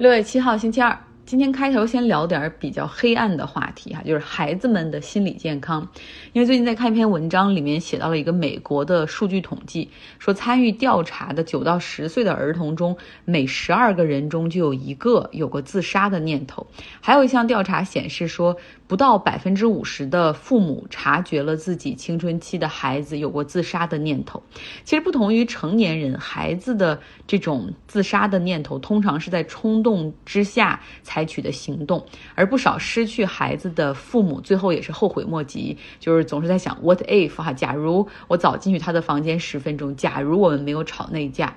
六月七号，星期二。今天开头先聊点比较黑暗的话题哈，就是孩子们的心理健康。因为最近在看一篇文章，里面写到了一个美国的数据统计，说参与调查的九到十岁的儿童中，每十二个人中就有一个有过自杀的念头。还有一项调查显示说。不到百分之五十的父母察觉了自己青春期的孩子有过自杀的念头。其实不同于成年人，孩子的这种自杀的念头通常是在冲动之下采取的行动，而不少失去孩子的父母最后也是后悔莫及，就是总是在想 what if 哈，假如我早进去他的房间十分钟，假如我们没有吵那架。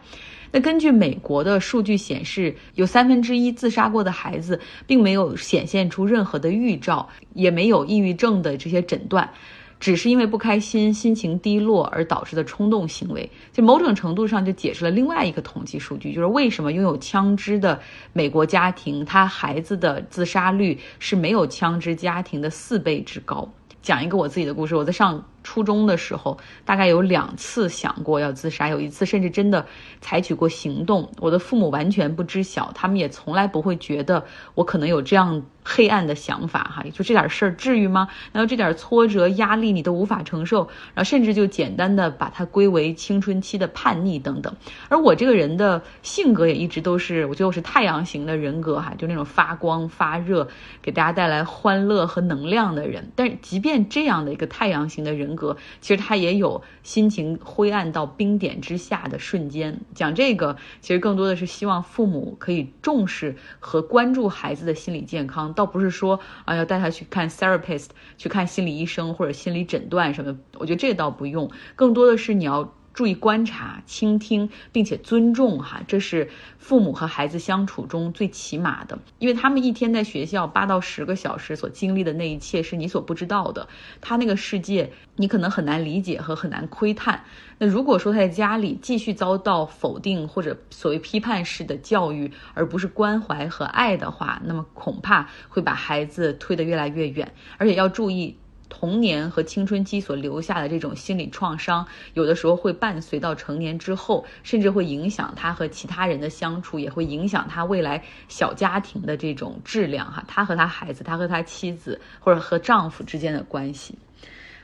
那根据美国的数据显示，有三分之一自杀过的孩子并没有显现出任何的预兆，也没有抑郁症的这些诊断，只是因为不开心、心情低落而导致的冲动行为。就某种程度上就解释了另外一个统计数据，就是为什么拥有枪支的美国家庭，他孩子的自杀率是没有枪支家庭的四倍之高。讲一个我自己的故事，我在上。初中的时候，大概有两次想过要自杀，有一次甚至真的采取过行动。我的父母完全不知晓，他们也从来不会觉得我可能有这样黑暗的想法。哈，就这点事儿至于吗？然后这点挫折、压力你都无法承受，然后甚至就简单的把它归为青春期的叛逆等等。而我这个人的性格也一直都是，我觉得我是太阳型的人格，哈，就那种发光发热，给大家带来欢乐和能量的人。但是即便这样的一个太阳型的人，格其实他也有心情灰暗到冰点之下的瞬间。讲这个其实更多的是希望父母可以重视和关注孩子的心理健康，倒不是说啊要带他去看 therapist 去看心理医生或者心理诊断什么。我觉得这倒不用，更多的是你要。注意观察、倾听，并且尊重，哈，这是父母和孩子相处中最起码的。因为他们一天在学校八到十个小时所经历的那一切是你所不知道的，他那个世界你可能很难理解和很难窥探。那如果说他在家里继续遭到否定或者所谓批判式的教育，而不是关怀和爱的话，那么恐怕会把孩子推得越来越远。而且要注意。童年和青春期所留下的这种心理创伤，有的时候会伴随到成年之后，甚至会影响他和其他人的相处，也会影响他未来小家庭的这种质量哈。他和他孩子，他和他妻子或者和丈夫之间的关系。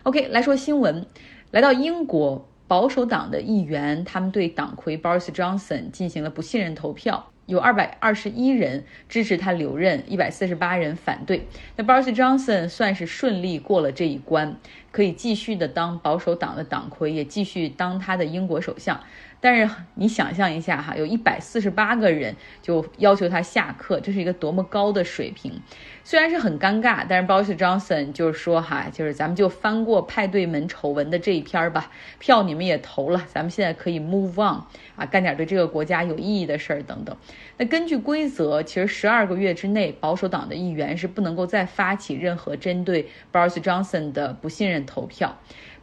OK，来说新闻，来到英国保守党的议员，他们对党魁 Boris Johnson 进行了不信任投票。有二百二十一人支持他留任，一百四十八人反对。那 Boris Johnson 算是顺利过了这一关，可以继续的当保守党的党魁，也继续当他的英国首相。但是你想象一下哈，有一百四十八个人就要求他下课，这是一个多么高的水平。虽然是很尴尬，但是 Boris Johnson 就是说哈，就是咱们就翻过派对门丑闻的这一篇吧，票你们也投了，咱们现在可以 move on 啊，干点对这个国家有意义的事儿等等。那根据规则，其实十二个月之内，保守党的议员是不能够再发起任何针对 Boris Johnson 的不信任投票。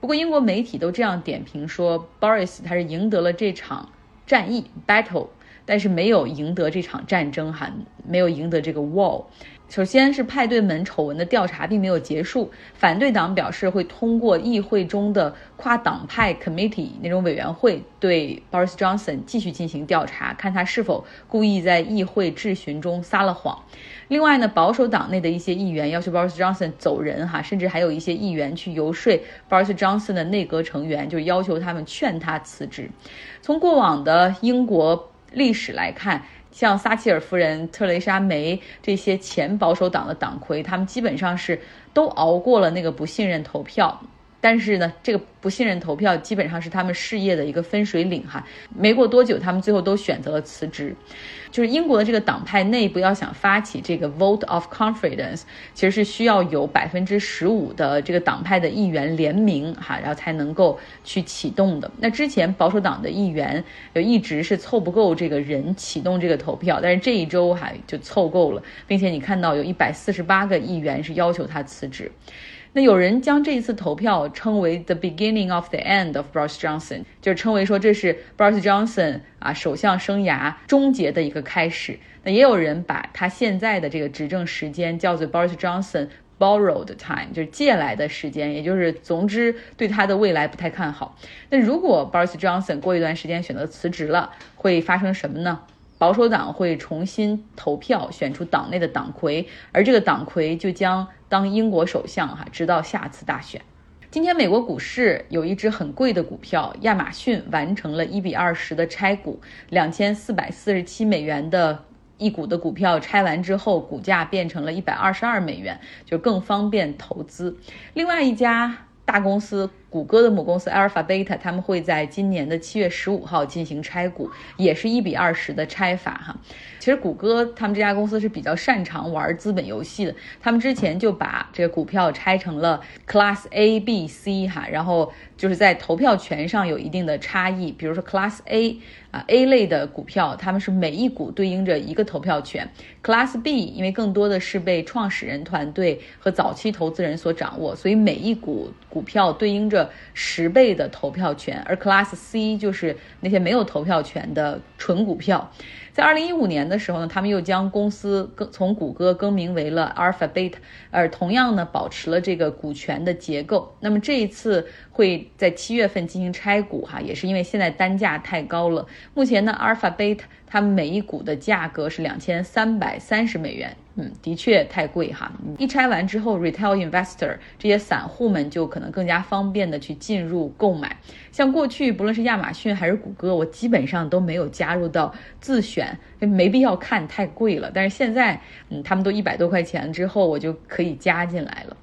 不过英国媒体都这样点评说，Boris 他是赢得了这场战役 battle，但是没有赢得这场战争哈，没有赢得这个 war。首先是派对门丑闻的调查并没有结束，反对党表示会通过议会中的跨党派 committee 那种委员会对 Boris Johnson 继续进行调查，看他是否故意在议会质询中撒了谎。另外呢，保守党内的一些议员要求 Boris Johnson 走人哈，甚至还有一些议员去游说 Boris Johnson 的内阁成员，就要求他们劝他辞职。从过往的英国历史来看。像撒切尔夫人、特蕾莎梅这些前保守党的党魁，他们基本上是都熬过了那个不信任投票。但是呢，这个不信任投票基本上是他们事业的一个分水岭哈。没过多久，他们最后都选择了辞职。就是英国的这个党派内部要想发起这个 vote of confidence，其实是需要有百分之十五的这个党派的议员联名哈，然后才能够去启动的。那之前保守党的议员就一直是凑不够这个人启动这个投票，但是这一周哈就凑够了，并且你看到有一百四十八个议员是要求他辞职。那有人将这一次投票称为 the beginning of the end of Boris Johnson，就是称为说这是 Boris Johnson 啊首相生涯终结的一个开始。那也有人把他现在的这个执政时间叫做 Boris Johnson borrowed time，就是借来的时间，也就是总之对他的未来不太看好。那如果 Boris Johnson 过一段时间选择辞职了，会发生什么呢？保守党会重新投票选出党内的党魁，而这个党魁就将当英国首相哈，直到下次大选。今天美国股市有一只很贵的股票，亚马逊完成了一比二十的拆股，两千四百四十七美元的一股的股票拆完之后，股价变成了一百二十二美元，就更方便投资。另外一家大公司。谷歌的母公司 Alphabet，他们会在今年的七月十五号进行拆股，也是一比二十的拆法哈。其实谷歌他们这家公司是比较擅长玩资本游戏的，他们之前就把这个股票拆成了 Class A、B、C 哈，然后就是在投票权上有一定的差异。比如说 Class A A 类的股票，他们是每一股对应着一个投票权；Class B 因为更多的是被创始人团队和早期投资人所掌握，所以每一股股票对应着。十倍的投票权，而 Class C 就是那些没有投票权的纯股票。在二零一五年的时候呢，他们又将公司更从谷歌更名为了 Alphabet，而同样呢保持了这个股权的结构。那么这一次会在七月份进行拆股哈，也是因为现在单价太高了。目前呢，Alphabet 它每一股的价格是两千三百三十美元。嗯，的确太贵哈。一拆完之后，retail investor 这些散户们就可能更加方便的去进入购买。像过去不论是亚马逊还是谷歌，我基本上都没有加入到自选，没必要看太贵了。但是现在，嗯，他们都一百多块钱之后，我就可以加进来了。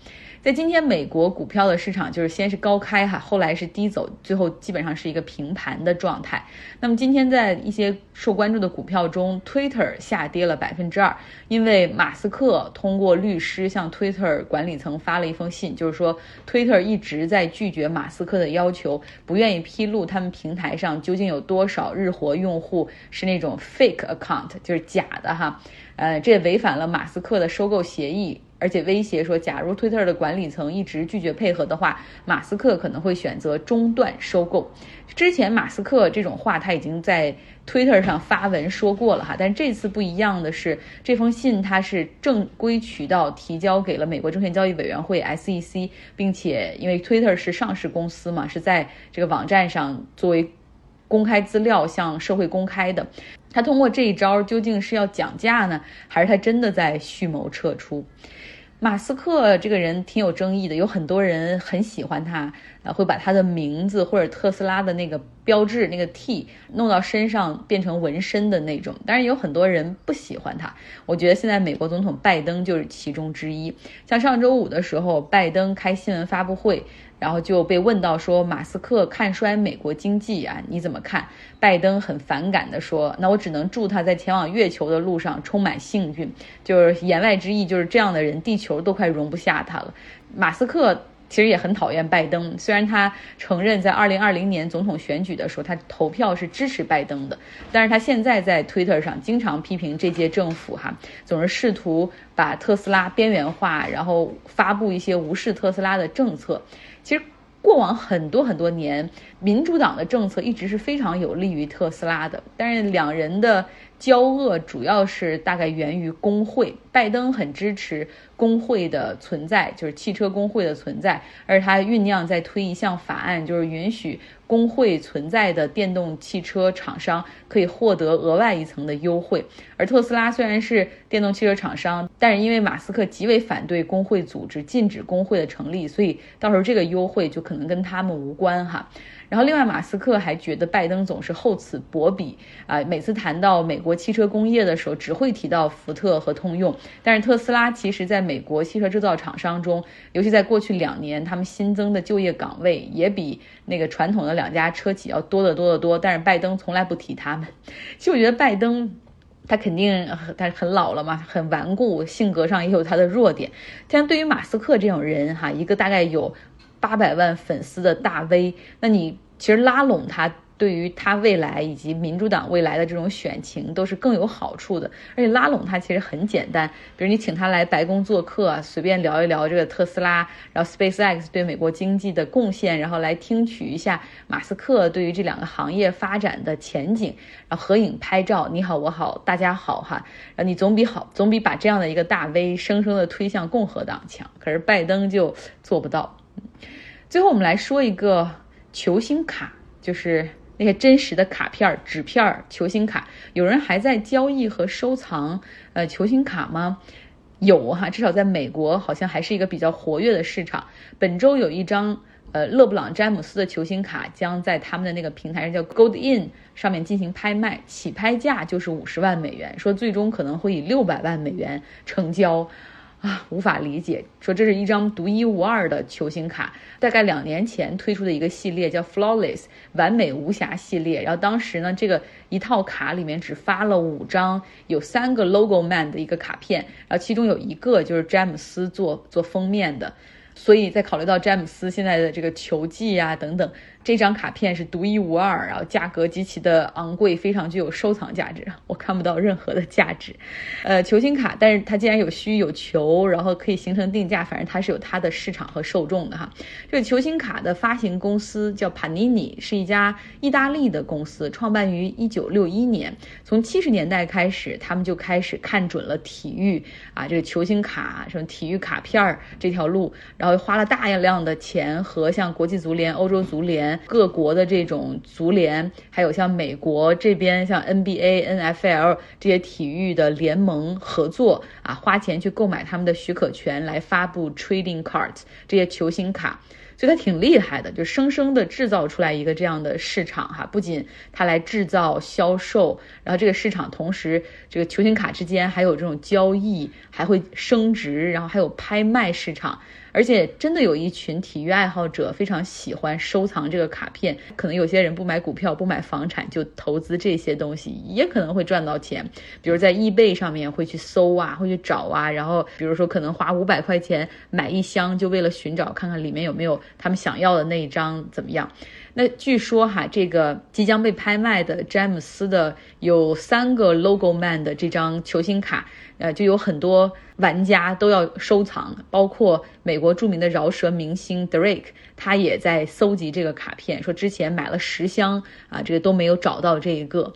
在今天，美国股票的市场就是先是高开哈，后来是低走，最后基本上是一个平盘的状态。那么今天在一些受关注的股票中，Twitter 下跌了百分之二，因为马斯克通过律师向 Twitter 管理层发了一封信，就是说 Twitter 一直在拒绝马斯克的要求，不愿意披露他们平台上究竟有多少日活用户是那种 fake account，就是假的哈。呃，这也违反了马斯克的收购协议。而且威胁说，假如推特的管理层一直拒绝配合的话，马斯克可能会选择中断收购。之前马斯克这种话他已经在推特上发文说过了哈，但这次不一样的是，这封信他是正规渠道提交给了美国证券交易委员会 SEC，并且因为推特是上市公司嘛，是在这个网站上作为公开资料向社会公开的。他通过这一招究竟是要讲价呢，还是他真的在蓄谋撤出？马斯克这个人挺有争议的，有很多人很喜欢他，呃，会把他的名字或者特斯拉的那个标志那个 T 弄到身上变成纹身的那种。但是，有很多人不喜欢他。我觉得现在美国总统拜登就是其中之一。像上周五的时候，拜登开新闻发布会。然后就被问到说马斯克看衰美国经济啊，你怎么看？拜登很反感的说，那我只能祝他在前往月球的路上充满幸运。就是言外之意，就是这样的人，地球都快容不下他了。马斯克其实也很讨厌拜登，虽然他承认在二零二零年总统选举的时候他投票是支持拜登的，但是他现在在 Twitter 上经常批评这届政府哈，总是试图把特斯拉边缘化，然后发布一些无视特斯拉的政策。其实，过往很多很多年，民主党的政策一直是非常有利于特斯拉的。但是两人的交恶主要是大概源于工会，拜登很支持工会的存在，就是汽车工会的存在，而他酝酿在推一项法案，就是允许。工会存在的电动汽车厂商可以获得额外一层的优惠，而特斯拉虽然是电动汽车厂商，但是因为马斯克极为反对工会组织，禁止工会的成立，所以到时候这个优惠就可能跟他们无关哈。然后，另外，马斯克还觉得拜登总是厚此薄彼啊，每次谈到美国汽车工业的时候，只会提到福特和通用。但是，特斯拉其实在美国汽车制造厂商中，尤其在过去两年，他们新增的就业岗位也比那个传统的两家车企要多得多得多。但是，拜登从来不提他们。其实，我觉得拜登他肯定他很老了嘛，很顽固，性格上也有他的弱点。像对于马斯克这种人哈，一个大概有八百万粉丝的大 V，那你。其实拉拢他，对于他未来以及民主党未来的这种选情都是更有好处的。而且拉拢他其实很简单，比如你请他来白宫做客啊，随便聊一聊这个特斯拉，然后 SpaceX 对美国经济的贡献，然后来听取一下马斯克对于这两个行业发展的前景，然后合影拍照，你好我好大家好哈，然后你总比好总比把这样的一个大 V 生生的推向共和党强。可是拜登就做不到。最后我们来说一个。球星卡就是那些真实的卡片、纸片、球星卡，有人还在交易和收藏呃球星卡吗？有哈，至少在美国好像还是一个比较活跃的市场。本周有一张呃勒布朗詹姆斯的球星卡将在他们的那个平台上叫 Gold In 上面进行拍卖，起拍价就是五十万美元，说最终可能会以六百万美元成交。啊，无法理解，说这是一张独一无二的球星卡，大概两年前推出的一个系列叫 Flawless 完美无瑕系列，然后当时呢，这个一套卡里面只发了五张，有三个 Logo Man 的一个卡片，然后其中有一个就是詹姆斯做做封面的。所以在考虑到詹姆斯现在的这个球技啊等等，这张卡片是独一无二，然后价格极其的昂贵，非常具有收藏价值。我看不到任何的价值，呃，球星卡，但是它既然有需有球，然后可以形成定价，反正它是有它的市场和受众的哈。这个球星卡的发行公司叫 Panini，是一家意大利的公司，创办于一九六一年。从七十年代开始，他们就开始看准了体育啊，这个球星卡什么体育卡片儿这条路。然后花了大量的钱和像国际足联、欧洲足联、各国的这种足联，还有像美国这边像 NBA、NFL 这些体育的联盟合作啊，花钱去购买他们的许可权来发布 trading Card 这些球星卡。所以它挺厉害的，就生生的制造出来一个这样的市场哈。不仅它来制造、销售，然后这个市场同时，这个球星卡之间还有这种交易，还会升值，然后还有拍卖市场。而且真的有一群体育爱好者非常喜欢收藏这个卡片，可能有些人不买股票、不买房产，就投资这些东西，也可能会赚到钱。比如在易贝上面会去搜啊，会去找啊，然后比如说可能花五百块钱买一箱，就为了寻找看看里面有没有他们想要的那一张怎么样。那据说哈，这个即将被拍卖的詹姆斯的有三个 Logo Man 的这张球星卡，呃，就有很多玩家都要收藏，包括美国著名的饶舌明星 Drake，他也在搜集这个卡片，说之前买了十箱啊，这个都没有找到这一个。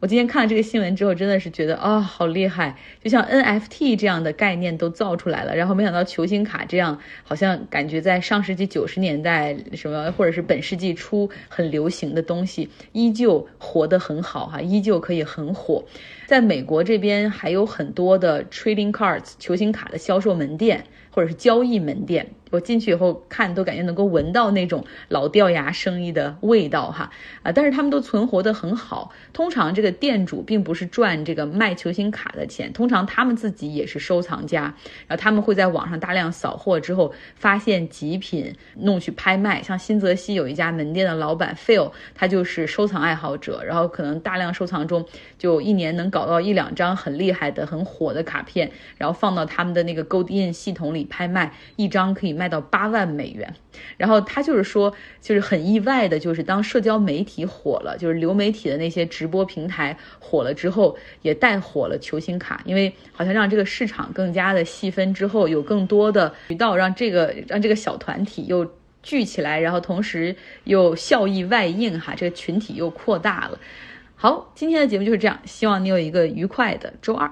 我今天看了这个新闻之后，真的是觉得啊，好厉害！就像 NFT 这样的概念都造出来了，然后没想到球星卡这样，好像感觉在上世纪九十年代什么，或者是本世纪初很流行的东西，依旧活得很好哈，依旧可以很火。在美国这边还有很多的 trading cards 球星卡的销售门店。或者是交易门店，我进去以后看都感觉能够闻到那种老掉牙生意的味道哈啊！但是他们都存活得很好。通常这个店主并不是赚这个卖球星卡的钱，通常他们自己也是收藏家，然后他们会在网上大量扫货之后发现极品弄去拍卖。像新泽西有一家门店的老板 Phil，他就是收藏爱好者，然后可能大量收藏中就一年能搞到一两张很厉害的、很火的卡片，然后放到他们的那个 Gold In 系统里。拍卖一张可以卖到八万美元，然后他就是说，就是很意外的，就是当社交媒体火了，就是流媒体的那些直播平台火了之后，也带火了球星卡，因为好像让这个市场更加的细分之后，有更多的渠道让这个让这个小团体又聚起来，然后同时又效益外应哈，这个群体又扩大了。好，今天的节目就是这样，希望你有一个愉快的周二。